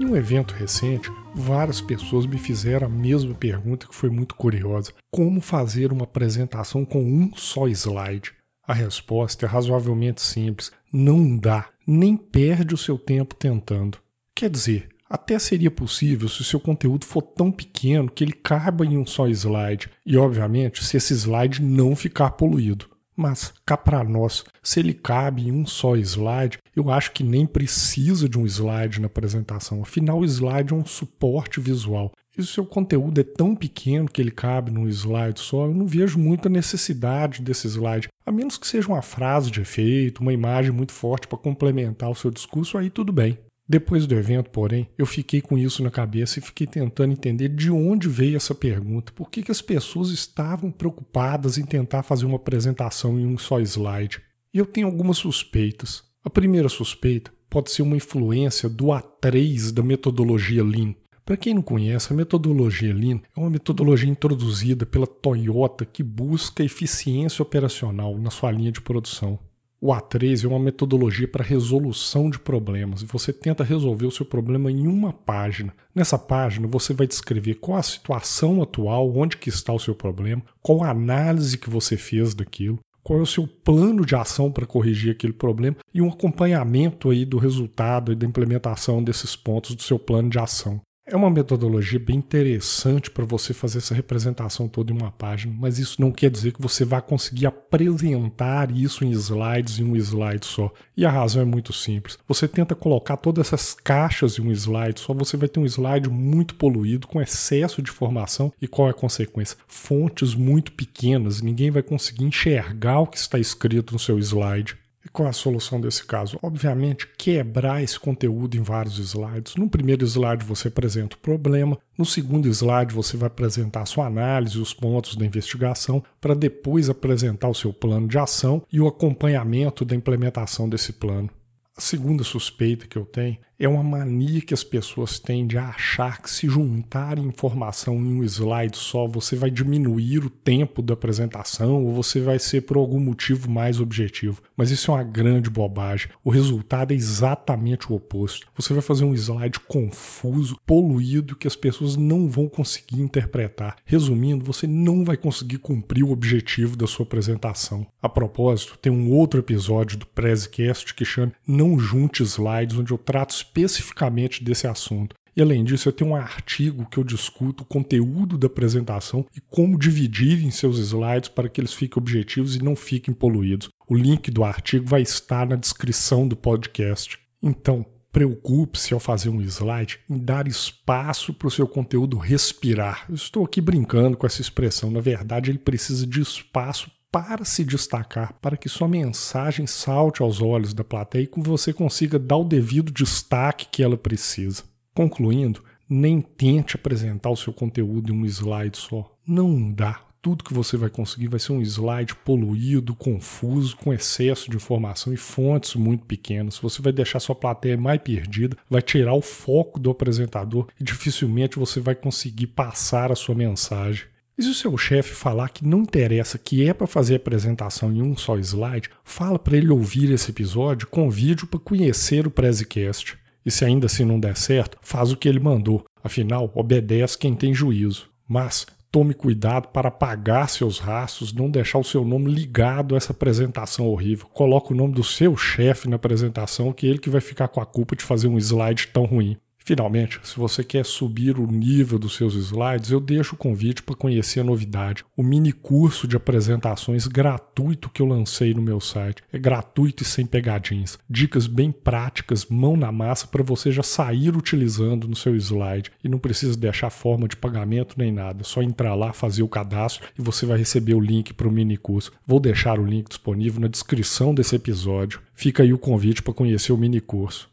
Em um evento recente, várias pessoas me fizeram a mesma pergunta que foi muito curiosa: como fazer uma apresentação com um só slide? A resposta é razoavelmente simples: não dá, nem perde o seu tempo tentando. Quer dizer, até seria possível se o seu conteúdo for tão pequeno que ele caiba em um só slide, e obviamente se esse slide não ficar poluído. Mas cá para nós, se ele cabe em um só slide, eu acho que nem precisa de um slide na apresentação. Afinal, o slide é um suporte visual. E se o seu conteúdo é tão pequeno que ele cabe num slide só, eu não vejo muita necessidade desse slide. A menos que seja uma frase de efeito, uma imagem muito forte para complementar o seu discurso, aí tudo bem. Depois do evento, porém, eu fiquei com isso na cabeça e fiquei tentando entender de onde veio essa pergunta. Por que, que as pessoas estavam preocupadas em tentar fazer uma apresentação em um só slide? E eu tenho algumas suspeitas. A primeira suspeita pode ser uma influência do A3 da metodologia Lean. Para quem não conhece, a metodologia Lean é uma metodologia introduzida pela Toyota que busca eficiência operacional na sua linha de produção. O A3 é uma metodologia para resolução de problemas você tenta resolver o seu problema em uma página. Nessa página você vai descrever qual a situação atual, onde que está o seu problema, qual a análise que você fez daquilo, qual é o seu plano de ação para corrigir aquele problema e um acompanhamento aí do resultado e da implementação desses pontos do seu plano de ação. É uma metodologia bem interessante para você fazer essa representação toda em uma página, mas isso não quer dizer que você vai conseguir apresentar isso em slides em um slide só. E a razão é muito simples. Você tenta colocar todas essas caixas em um slide só, você vai ter um slide muito poluído, com excesso de informação, e qual é a consequência? Fontes muito pequenas, ninguém vai conseguir enxergar o que está escrito no seu slide. Qual é a solução desse caso? Obviamente, quebrar esse conteúdo em vários slides. No primeiro slide você apresenta o problema, no segundo slide você vai apresentar a sua análise, os pontos da investigação, para depois apresentar o seu plano de ação e o acompanhamento da implementação desse plano. A segunda suspeita que eu tenho é uma mania que as pessoas têm de achar que se juntar informação em um slide só, você vai diminuir o tempo da apresentação ou você vai ser por algum motivo mais objetivo. Mas isso é uma grande bobagem. O resultado é exatamente o oposto. Você vai fazer um slide confuso, poluído, que as pessoas não vão conseguir interpretar. Resumindo, você não vai conseguir cumprir o objetivo da sua apresentação. A propósito, tem um outro episódio do Prezcast que chama Não Junte Slides, onde eu trato especificamente desse assunto. E além disso, eu tenho um artigo que eu discuto o conteúdo da apresentação e como dividir em seus slides para que eles fiquem objetivos e não fiquem poluídos. O link do artigo vai estar na descrição do podcast. Então, preocupe-se ao fazer um slide em dar espaço para o seu conteúdo respirar. Eu estou aqui brincando com essa expressão, na verdade, ele precisa de espaço para se destacar, para que sua mensagem salte aos olhos da plateia e que você consiga dar o devido destaque que ela precisa. Concluindo, nem tente apresentar o seu conteúdo em um slide só. Não dá. Tudo que você vai conseguir vai ser um slide poluído, confuso, com excesso de informação e fontes muito pequenas. Você vai deixar sua plateia mais perdida, vai tirar o foco do apresentador e dificilmente você vai conseguir passar a sua mensagem. E se o seu chefe falar que não interessa, que é para fazer a apresentação em um só slide, fala para ele ouvir esse episódio, convide-o para conhecer o Prezcast. E se ainda assim não der certo, faz o que ele mandou. Afinal, obedece quem tem juízo. Mas tome cuidado para apagar seus rastros, não deixar o seu nome ligado a essa apresentação horrível. Coloque o nome do seu chefe na apresentação, que é ele que vai ficar com a culpa de fazer um slide tão ruim. Finalmente, se você quer subir o nível dos seus slides, eu deixo o convite para conhecer a novidade, o mini curso de apresentações gratuito que eu lancei no meu site. É gratuito e sem pegadinhas. Dicas bem práticas, mão na massa para você já sair utilizando no seu slide e não precisa deixar forma de pagamento nem nada. É só entrar lá, fazer o cadastro e você vai receber o link para o mini curso. Vou deixar o link disponível na descrição desse episódio. Fica aí o convite para conhecer o mini curso.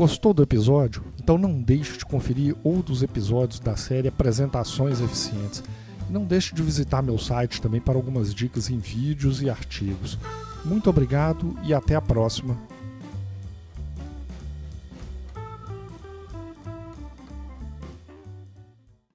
Gostou do episódio? Então não deixe de conferir outros episódios da série Apresentações Eficientes. Não deixe de visitar meu site também para algumas dicas em vídeos e artigos. Muito obrigado e até a próxima.